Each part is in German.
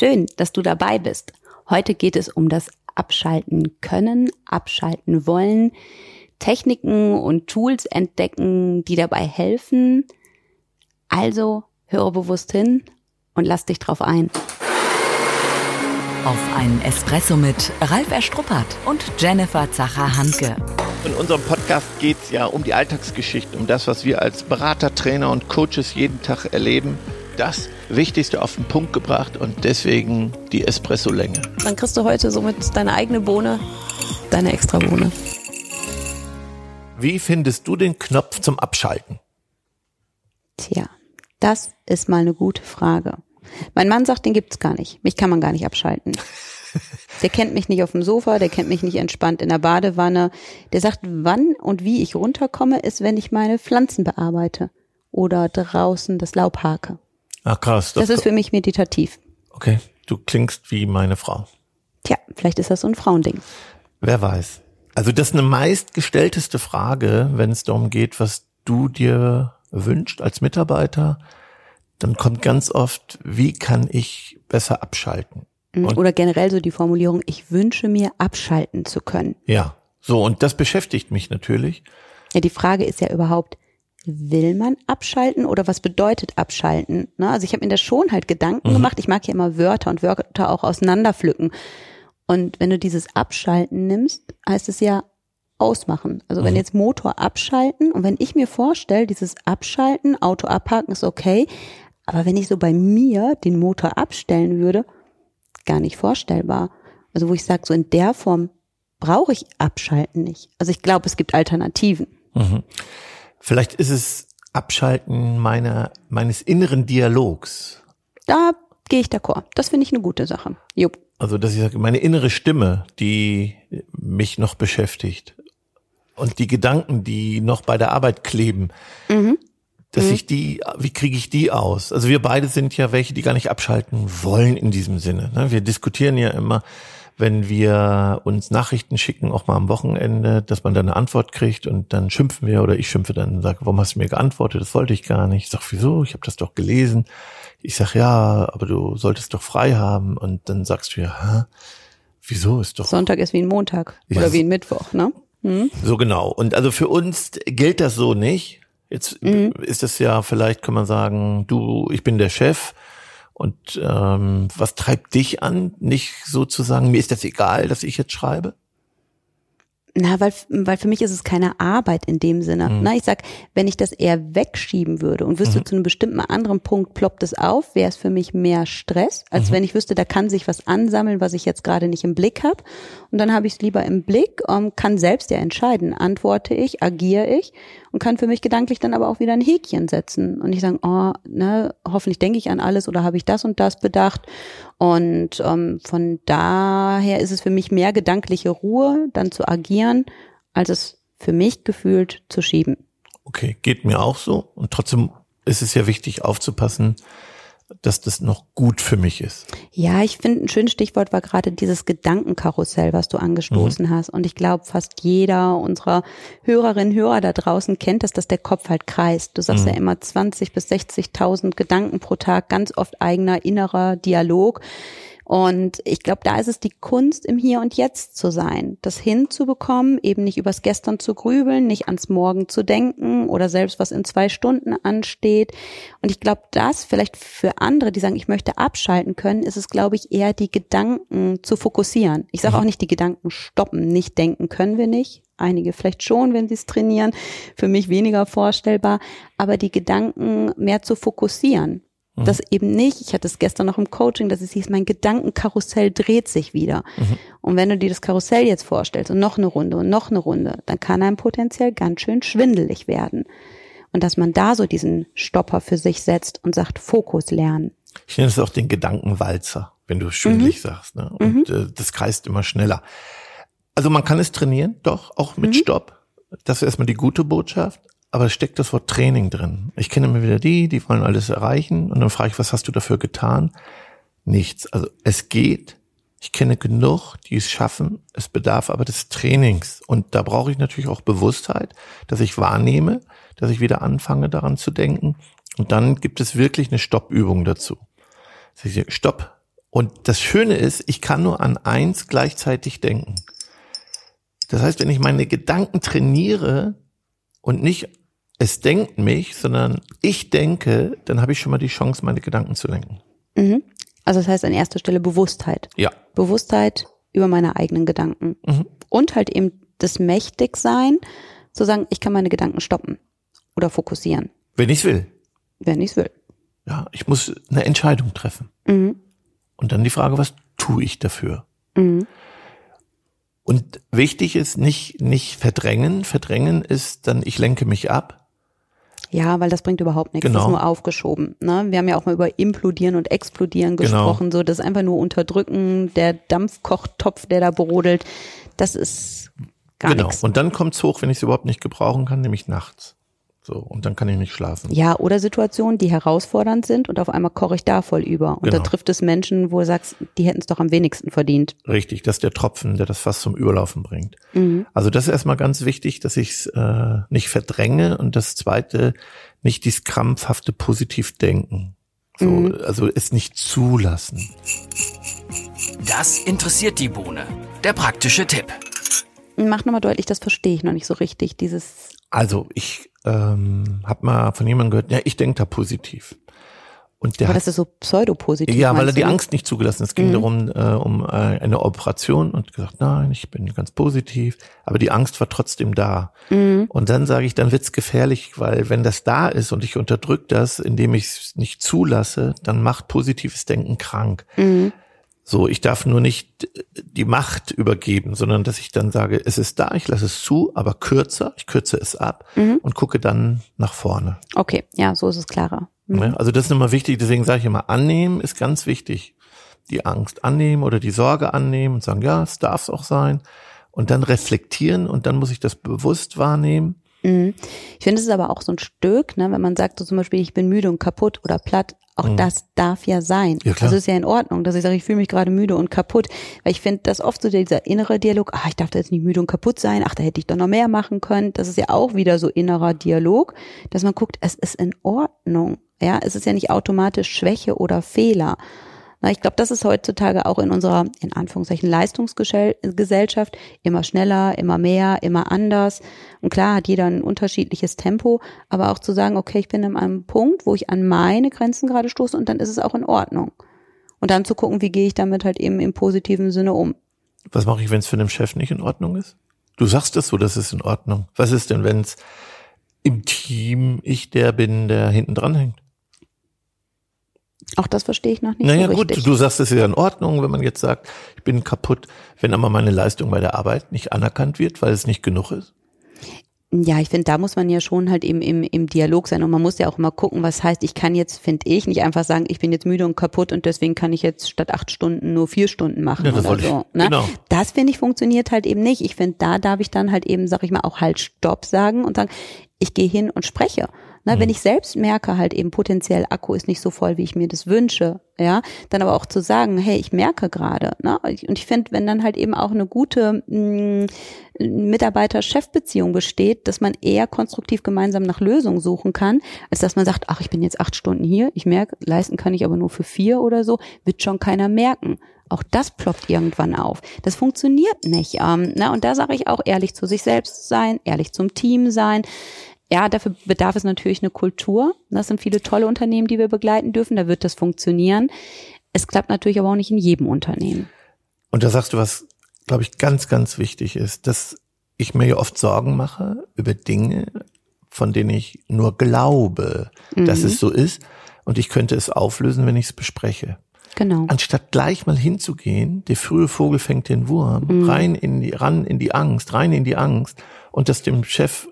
Schön, dass du dabei bist. Heute geht es um das Abschalten können, abschalten wollen, Techniken und Tools entdecken, die dabei helfen. Also höre bewusst hin und lass dich drauf ein. Auf einen Espresso mit Ralf Erstruppert und Jennifer Zacher-Hanke. In unserem Podcast geht es ja um die Alltagsgeschichten, um das, was wir als Berater, Trainer und Coaches jeden Tag erleben. Das Wichtigste auf den Punkt gebracht und deswegen die Espresso-Länge. Dann kriegst du heute somit deine eigene Bohne, deine extra Bohne. Wie findest du den Knopf zum Abschalten? Tja, das ist mal eine gute Frage. Mein Mann sagt, den gibt's gar nicht. Mich kann man gar nicht abschalten. Der kennt mich nicht auf dem Sofa, der kennt mich nicht entspannt in der Badewanne. Der sagt, wann und wie ich runterkomme, ist, wenn ich meine Pflanzen bearbeite oder draußen das Laub hake. Ach krass. Das, das ist für mich meditativ. Okay, du klingst wie meine Frau. Tja, vielleicht ist das so ein Frauending. Wer weiß. Also das ist eine meistgestellteste Frage, wenn es darum geht, was du dir wünscht als Mitarbeiter. Dann kommt ganz oft, wie kann ich besser abschalten? Mhm. Und Oder generell so die Formulierung, ich wünsche mir abschalten zu können. Ja, so und das beschäftigt mich natürlich. Ja, die Frage ist ja überhaupt, will man abschalten oder was bedeutet abschalten? Ne? Also ich habe mir da schon halt Gedanken mhm. gemacht. Ich mag ja immer Wörter und Wörter auch auseinanderpflücken. Und wenn du dieses Abschalten nimmst, heißt es ja ausmachen. Also mhm. wenn jetzt Motor abschalten und wenn ich mir vorstelle, dieses Abschalten, Auto abhaken ist okay, aber wenn ich so bei mir den Motor abstellen würde, gar nicht vorstellbar. Also wo ich sage, so in der Form brauche ich Abschalten nicht. Also ich glaube, es gibt Alternativen. Mhm. Vielleicht ist es Abschalten meiner, meines inneren Dialogs. Da gehe ich d'accord. Das finde ich eine gute Sache. Jupp. Also, dass ich sage, meine innere Stimme, die mich noch beschäftigt und die Gedanken, die noch bei der Arbeit kleben, mhm. dass mhm. ich die, wie kriege ich die aus? Also wir beide sind ja welche, die gar nicht abschalten wollen in diesem Sinne. Ne? Wir diskutieren ja immer, wenn wir uns Nachrichten schicken, auch mal am Wochenende, dass man dann eine Antwort kriegt und dann schimpfen wir oder ich schimpfe dann und sage, warum hast du mir geantwortet? Das wollte ich gar nicht. Ich sage, wieso? Ich habe das doch gelesen. Ich sage, ja, aber du solltest doch frei haben. Und dann sagst du ja, Hä? wieso ist doch. Sonntag ist wie ein Montag ja, oder wie ein Mittwoch, ne? Hm? So genau. Und also für uns gilt das so nicht. Jetzt mhm. ist es ja, vielleicht kann man sagen, du, ich bin der Chef und ähm, was treibt dich an, nicht sozusagen, mir ist das egal, dass ich jetzt schreibe? Na, weil, weil für mich ist es keine Arbeit in dem Sinne. Mhm. Na, ich sag, wenn ich das eher wegschieben würde und wüsste, mhm. zu einem bestimmten anderen Punkt ploppt es auf, wäre es für mich mehr Stress, als mhm. wenn ich wüsste, da kann sich was ansammeln, was ich jetzt gerade nicht im Blick habe. Und dann habe ich es lieber im Blick, um, ähm, kann selbst ja entscheiden, antworte ich, agiere ich und kann für mich gedanklich dann aber auch wieder ein Häkchen setzen und nicht sagen, oh, ne, hoffentlich denke ich an alles oder habe ich das und das bedacht. Und ähm, von daher ist es für mich mehr gedankliche Ruhe, dann zu agieren, als es für mich gefühlt zu schieben. Okay, geht mir auch so. Und trotzdem ist es ja wichtig aufzupassen, dass das noch gut für mich ist. Ja, ich finde, ein schönes Stichwort war gerade dieses Gedankenkarussell, was du angestoßen mhm. hast. Und ich glaube, fast jeder unserer Hörerinnen, Hörer da draußen kennt das, dass der Kopf halt kreist. Du sagst mhm. ja immer 20 bis 60.000 Gedanken pro Tag, ganz oft eigener innerer Dialog. Und ich glaube, da ist es die Kunst, im Hier und Jetzt zu sein, das hinzubekommen, eben nicht übers Gestern zu grübeln, nicht ans Morgen zu denken oder selbst was in zwei Stunden ansteht. Und ich glaube, das vielleicht für andere, die sagen, ich möchte abschalten können, ist es, glaube ich, eher die Gedanken zu fokussieren. Ich sage mhm. auch nicht, die Gedanken stoppen, nicht denken können wir nicht. Einige vielleicht schon, wenn sie es trainieren. Für mich weniger vorstellbar. Aber die Gedanken mehr zu fokussieren Mhm. Das eben nicht, ich hatte es gestern noch im Coaching, dass es hieß, mein Gedankenkarussell dreht sich wieder. Mhm. Und wenn du dir das Karussell jetzt vorstellst und noch eine Runde und noch eine Runde, dann kann einem potenziell ganz schön schwindelig werden. Und dass man da so diesen Stopper für sich setzt und sagt, Fokus lernen. Ich nenne es auch den Gedankenwalzer, wenn du schwindelig mhm. sagst. Ne? Und mhm. äh, das kreist immer schneller. Also man kann es trainieren, doch, auch mit mhm. Stopp. Das ist erstmal die gute Botschaft aber es steckt das Wort Training drin. Ich kenne immer wieder die, die wollen alles erreichen und dann frage ich, was hast du dafür getan? Nichts. Also es geht. Ich kenne genug, die es schaffen. Es bedarf aber des Trainings. Und da brauche ich natürlich auch Bewusstheit, dass ich wahrnehme, dass ich wieder anfange daran zu denken. Und dann gibt es wirklich eine Stoppübung dazu. Stopp. Und das Schöne ist, ich kann nur an eins gleichzeitig denken. Das heißt, wenn ich meine Gedanken trainiere und nicht es denkt mich, sondern ich denke, dann habe ich schon mal die Chance, meine Gedanken zu lenken. Mhm. Also das heißt an erster Stelle Bewusstheit. Ja. Bewusstheit über meine eigenen Gedanken. Mhm. Und halt eben das Mächtigsein, zu sagen, ich kann meine Gedanken stoppen oder fokussieren, Wenn ich will. wenn ich es will. Ja, ich muss eine Entscheidung treffen. Mhm. Und dann die Frage, was tue ich dafür? Mhm. Und wichtig ist nicht, nicht verdrängen. Verdrängen ist dann, ich lenke mich ab. Ja, weil das bringt überhaupt nichts. Das Genau. ist nur aufgeschoben. Ne? Wir haben ja auch mal über Implodieren und Explodieren Genau. gesprochen. So, das ist einfach nur Unterdrücken, der Dampfkochtopf, der da brodelt. Das ist gar genau. nichts. Und dann kommt's hoch, wenn ich es überhaupt nicht gebrauchen kann, nämlich nachts. So. Und dann kann ich nicht schlafen. Ja, oder Situationen, die herausfordernd sind und auf einmal koche ich da voll über. Und da Genau. trifft es Menschen, wo du sagst, die hätten es doch am wenigsten verdient. Richtig, das ist der Tropfen, der das fast zum Überlaufen bringt. Mhm. Also das ist erstmal ganz wichtig, dass ich es äh, nicht verdränge und das zweite, nicht dieses krampfhafte Positivdenken. So, Mhm. Also es nicht zulassen. Das interessiert die Bohne. Der praktische Tipp. Mach nochmal deutlich, das verstehe ich noch nicht so richtig. Dieses, Also ich ähm, habe mal von jemandem gehört, ja, ich denke da positiv. Und der aber hat, das ist so pseudopositiv. ja, weil er die? Angst nicht zugelassen. hat. Es ging Mhm. darum, äh, um äh, eine Operation und gesagt, nein, ich bin ganz positiv. Aber die Angst war trotzdem da. Mhm. Und dann sage ich, dann wird's gefährlich, weil wenn das da ist und ich unterdrück das, indem ich es nicht zulasse, dann macht positives Denken krank. Mhm. So, ich darf nur nicht die Macht übergeben, sondern dass ich dann sage, es ist da, ich lasse es zu, aber kürzer, ich kürze es ab Mhm. und gucke dann nach vorne. Okay, ja, so ist es klarer. Mhm. Also das ist immer wichtig, deswegen sage ich immer, annehmen ist ganz wichtig. Die Angst annehmen oder die Sorge annehmen und sagen, ja, es darf es auch sein. Und dann reflektieren und dann muss ich das bewusst wahrnehmen. Mhm. Ich finde, es ist aber auch so ein Stück, ne, wenn man sagt, so zum Beispiel, ich bin müde und kaputt oder platt, auch das darf ja sein. Mhm. Ja, klar. Also ist ja in Ordnung, dass ich sage, ich fühle mich gerade müde und kaputt. Weil ich finde, dass oft so dieser innere Dialog, ah, ich darf da jetzt nicht müde und kaputt sein, ach, da hätte ich doch noch mehr machen können. Das ist ja auch wieder so innerer Dialog, dass man guckt, es ist in Ordnung. Ja, es ist ja nicht automatisch Schwäche oder Fehler. Na, ich glaube, das ist heutzutage auch in unserer, in Anführungszeichen, Leistungsgesellschaft immer schneller, immer mehr, immer anders. Und klar hat jeder ein unterschiedliches Tempo, aber auch zu sagen, okay, ich bin an einem Punkt, wo ich an meine Grenzen gerade stoße und dann ist es auch in Ordnung. Und dann zu gucken, wie gehe ich damit halt eben im positiven Sinne um. Was mache ich, wenn es für den Chef nicht in Ordnung ist? Du sagst es so, das ist in Ordnung. Was ist denn, wenn es im Team ich der bin, der hinten dran hängt? Auch das verstehe ich noch nicht naja so gut, richtig. du sagst, es ist ja in Ordnung, wenn man jetzt sagt, ich bin kaputt, wenn aber meine Leistung bei der Arbeit nicht anerkannt wird, weil es nicht genug ist. Ja, ich finde, da muss man ja schon halt eben im, im Dialog sein und man muss ja auch immer gucken, was heißt, ich kann jetzt, finde ich, nicht einfach sagen, ich bin jetzt müde und kaputt und deswegen kann ich jetzt statt acht Stunden nur vier Stunden machen Ja, das oder wollte ich- so. Ne? genau. Das finde ich funktioniert halt eben nicht. Ich finde, da darf ich dann halt eben, sag ich mal, auch halt Stopp sagen und sagen, ich gehe hin und spreche. Ne, Wenn ich selbst merke, halt eben potenziell Akku ist nicht so voll, wie ich mir das wünsche, ja, dann aber auch zu sagen, hey, ich merke gerade. Ne? Und ich finde, wenn dann halt eben auch eine gute mh, Mitarbeiter-Chef-Beziehung besteht, dass man eher konstruktiv gemeinsam nach Lösungen suchen kann, als dass man sagt, ach, ich bin jetzt acht Stunden hier, ich merke, leisten kann ich aber nur für vier oder so, wird schon keiner merken. Auch das ploppt irgendwann auf. Das funktioniert nicht. Ähm, ne? Und da sage ich auch, ehrlich zu sich selbst sein, ehrlich zum Team sein. Ja, dafür bedarf es natürlich eine Kultur. Das sind viele tolle Unternehmen, die wir begleiten dürfen. Da wird das funktionieren. Es klappt natürlich aber auch nicht in jedem Unternehmen. Und da sagst du was, glaube ich, ganz, ganz wichtig ist, dass ich mir ja oft Sorgen mache über Dinge, von denen ich nur glaube, dass es so ist. Und ich könnte es auflösen, wenn ich es bespreche. Genau. Anstatt gleich mal hinzugehen, der frühe Vogel fängt den Wurm, rein in die, ran in die Angst, rein in die Angst und das dem Chef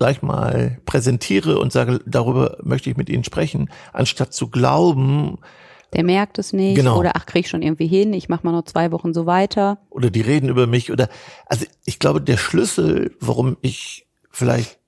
gleich mal präsentiere und sage, darüber möchte ich mit Ihnen sprechen, anstatt zu glauben, Der merkt es nicht. Genau. Oder ach, krieg ich schon irgendwie hin. Ich mache mal noch zwei Wochen so weiter. oder die reden über mich oder also ich glaube der Schlüssel, warum ich vielleicht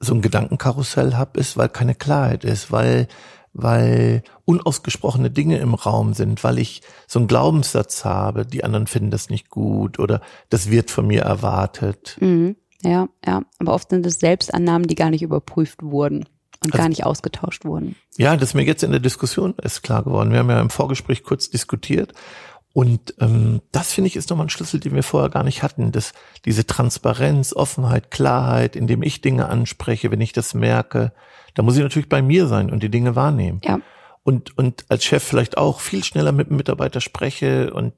so ein Gedankenkarussell habe, ist, weil keine Klarheit ist, weil weil unausgesprochene Dinge im Raum sind, weil ich so einen Glaubenssatz habe, die anderen finden das nicht gut oder das wird von mir erwartet. Mhm. Ja, ja. Aber oft sind es Selbstannahmen, die gar nicht überprüft wurden. und also, gar nicht ausgetauscht wurden. Ja, das ist mir jetzt in der Diskussion ist klar geworden. Wir haben ja im Vorgespräch kurz diskutiert und ähm, das finde ich ist nochmal ein Schlüssel, den wir vorher gar nicht hatten. dass diese Transparenz, Offenheit, Klarheit, indem ich Dinge anspreche, wenn ich das merke, da muss ich natürlich bei mir sein und die Dinge wahrnehmen. Ja. Und, und als Chef vielleicht auch viel schneller mit dem Mitarbeiter spreche und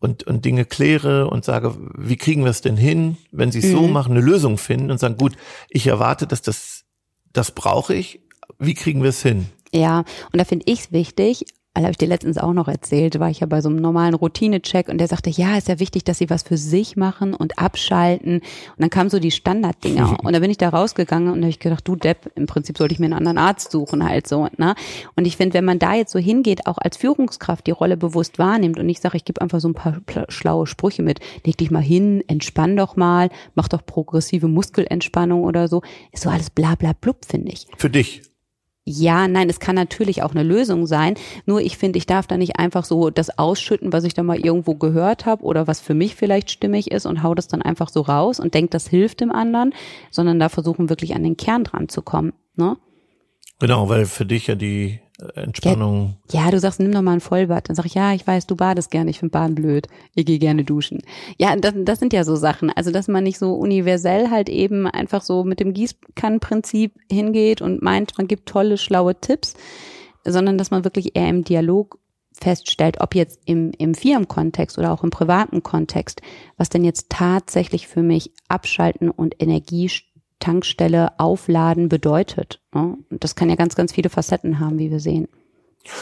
und, und Dinge kläre und sage, wie kriegen wir es denn hin, wenn sie es mhm. so machen, eine Lösung finden und sagen, gut, ich erwarte, dass das, das brauche ich, wie kriegen wir es hin? Ja, und da finde ich es wichtig, weil habe ich dir letztens auch noch erzählt, war ich ja bei so einem normalen Routine-Check und der sagte, ja, ist ja wichtig, dass sie was für sich machen und abschalten. Und dann kamen so die Standarddinger. Und da bin ich da rausgegangen und habe ich gedacht, du Depp, im Prinzip sollte ich mir einen anderen Arzt suchen halt so. Ne? Und ich finde, wenn man da jetzt so hingeht, auch als Führungskraft die Rolle bewusst wahrnimmt und ich sage, ich gebe einfach so ein paar schlaue Sprüche mit, leg dich mal hin, entspann doch mal, mach doch progressive Muskelentspannung oder so, ist so alles bla bla blub, finde ich. Für dich. Ja, nein, es kann natürlich auch eine Lösung sein. Nur ich finde, ich darf da nicht einfach so das ausschütten, was ich da mal irgendwo gehört habe oder was für mich vielleicht stimmig ist und hau das dann einfach so raus und denk, das hilft dem anderen, sondern da versuchen wirklich an den Kern dran zu kommen. Ne? Genau, weil für dich ja die Entspannung. Ja, ja, du sagst, nimm doch mal ein Vollbad. Dann sag ich, ja, ich weiß, du badest gerne, ich finde Baden blöd. Ich gehe gerne duschen. Ja, das, das sind ja so Sachen. Also, dass man nicht so universell halt eben einfach so mit dem Gießkannenprinzip hingeht und meint, man gibt tolle, schlaue Tipps, sondern dass man wirklich eher im Dialog feststellt, ob jetzt im, im Firmenkontext oder auch im privaten Kontext, was denn jetzt tatsächlich für mich abschalten und Energie Tankstelle aufladen bedeutet. Ne? Das kann ja ganz, ganz viele Facetten haben, wie wir sehen.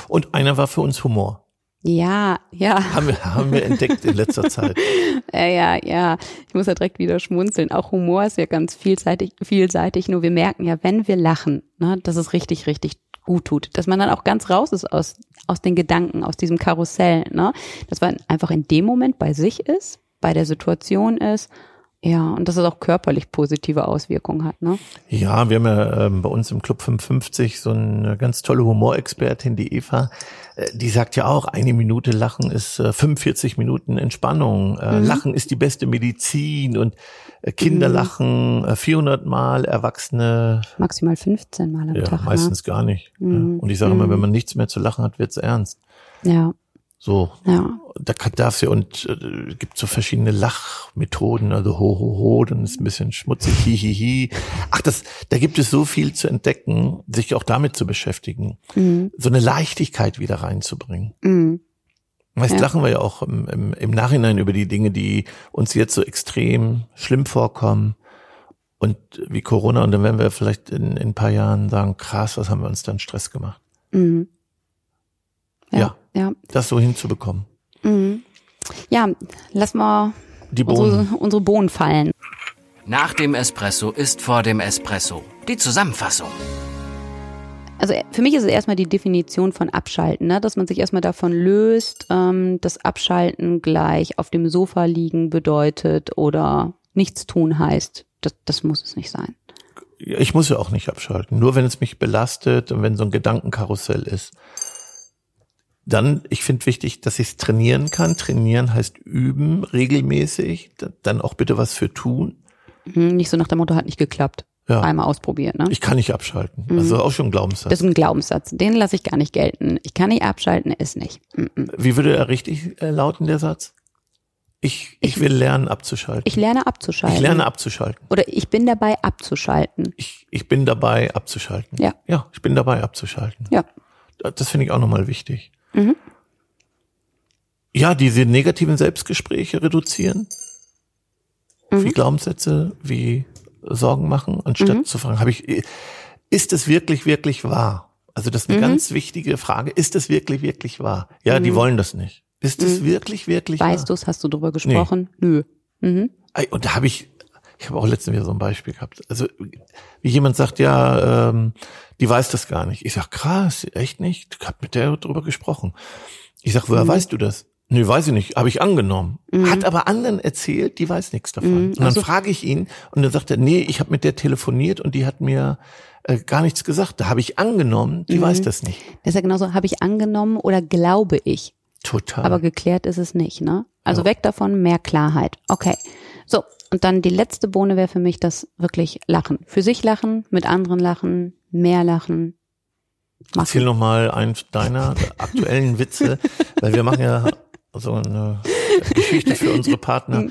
Und einer war für uns Humor. Ja, ja. Haben wir, haben wir entdeckt in letzter Zeit. ja, ja, ja. Ich muss ja direkt wieder schmunzeln. Auch Humor ist ja ganz vielseitig, vielseitig. Nur wir merken ja, wenn wir lachen, ne, dass es richtig, richtig gut tut. Dass man dann auch ganz raus ist aus, aus den Gedanken, aus diesem Karussell. Ne? Dass man einfach in dem Moment bei sich ist, bei der Situation ist ja, und dass es auch körperlich positive Auswirkungen hat, ne? Ja, wir haben ja ähm, bei uns im Club 55 so eine ganz tolle Humorexpertin, die Eva, äh, die sagt ja auch, eine Minute Lachen ist äh, 45 Minuten Entspannung. Äh, mhm. Lachen ist die beste Medizin und äh, Kinder mhm. lachen 400 äh, Mal, Erwachsene maximal 15 Mal am ja, Tag. Ne? Meistens ne? gar nicht. Mhm. Ja. Und ich sage immer, wenn mhm. man nichts mehr zu lachen hat, wird's ernst. Ja. So, ja. da darf's ja und äh, gibt so verschiedene Lachmethoden, also ho ho ho, dann ist ein bisschen schmutzig, hi hi hi. Ach, das, da gibt es so viel zu entdecken, sich auch damit zu beschäftigen, mhm. so eine Leichtigkeit wieder reinzubringen. Mhm. Meist ja. lachen wir ja auch im, im, im Nachhinein über die Dinge, die uns jetzt so extrem schlimm vorkommen und wie Corona und dann werden wir vielleicht in, in ein paar Jahren sagen, krass, was haben wir uns dann Stress gemacht. Mhm. Ja. ja ja. das so hinzubekommen. Mhm. Ja, lass mal Die Bohnen. Unsere, unsere Bohnen fallen. Nach dem Espresso ist vor dem Espresso. Die Zusammenfassung. Also für mich ist es erstmal die Definition von Abschalten, ne? dass man sich erstmal davon löst, ähm, dass Abschalten gleich auf dem Sofa liegen bedeutet oder nichts tun heißt. Das, das muss es nicht sein. Ich muss ja auch nicht abschalten. Nur wenn es mich belastet und wenn so ein Gedankenkarussell ist. Dann, ich finde wichtig, dass ich es trainieren kann. Trainieren heißt üben, regelmäßig, dann auch bitte was für tun. Mhm, nicht so nach dem Motto, hat nicht geklappt. Ja. Einmal ausprobieren, ne? Ich kann nicht abschalten. Mhm. Also auch schon ein Glaubenssatz. Das ist ein Glaubenssatz. Den lasse ich gar nicht gelten. Ich kann nicht abschalten, ist nicht. Mhm. Wie würde er richtig äh, lauten, der Satz? Ich, ich, ich will lernen abzuschalten. Ich lerne abzuschalten. Ich lerne abzuschalten. Oder ich bin dabei abzuschalten. Ich, ich bin dabei abzuschalten. Ja. Ja, ich bin dabei abzuschalten. Ja. Das finde ich auch nochmal wichtig. Mhm. Ja, diese negativen Selbstgespräche reduzieren. Mhm. Wie Glaubenssätze, wie Sorgen machen, anstatt mhm. zu fragen, habe ich, ist es wirklich, wirklich wahr? Also das ist eine mhm. ganz wichtige Frage. Ist es wirklich, wirklich wahr? Ja, die mhm. wollen das nicht. Ist es mhm. wirklich, wirklich weißt wahr? Weißt du es? Hast du drüber gesprochen? Nee. Nö. Mhm. Und da habe ich, ich habe auch letztens wieder so ein Beispiel gehabt. Also wie jemand sagt, ja, ähm, die weiß das gar nicht. Ich sag, krass, echt nicht? Ich hab mit der drüber gesprochen. Ich sag, woher mhm. weißt du das? Nee, weiß ich nicht, habe ich angenommen. Mhm. Hat aber anderen erzählt, die weiß nichts davon. Mhm. Und dann also, frage ich ihn und dann sagt er, nee, ich habe mit der telefoniert und die hat mir äh, gar nichts gesagt. Da habe ich angenommen, die mhm. weiß das nicht. Das ist ja genauso, habe ich angenommen oder glaube ich. Total. Aber geklärt ist es nicht, ne? Also ja. weg davon, mehr Klarheit. Okay. So, Und dann die letzte Bohne wäre für mich das wirklich Lachen. Für sich lachen, mit anderen lachen, mehr lachen. Machen. Erzähl noch mal einen deiner aktuellen Witze, weil wir machen ja so eine Geschichte für unsere Partner.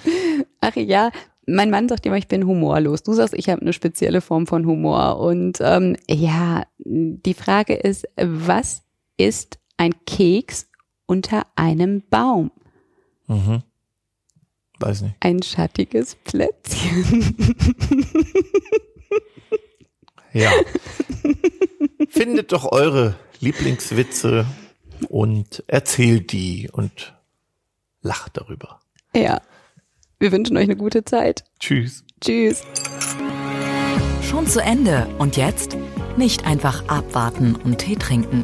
Ach ja, mein Mann sagt immer, ich bin humorlos. Du sagst, ich habe eine spezielle Form von Humor. Und ähm, ja, die Frage ist, was ist ein Keks unter einem Baum? Mhm. Weiß nicht. Ein schattiges Plätzchen. ja. Findet doch eure Lieblingswitze und erzählt die und lacht darüber. Ja. Wir wünschen euch eine gute Zeit. Tschüss. Tschüss. Schon zu Ende. Und jetzt? Nicht einfach abwarten und Tee trinken.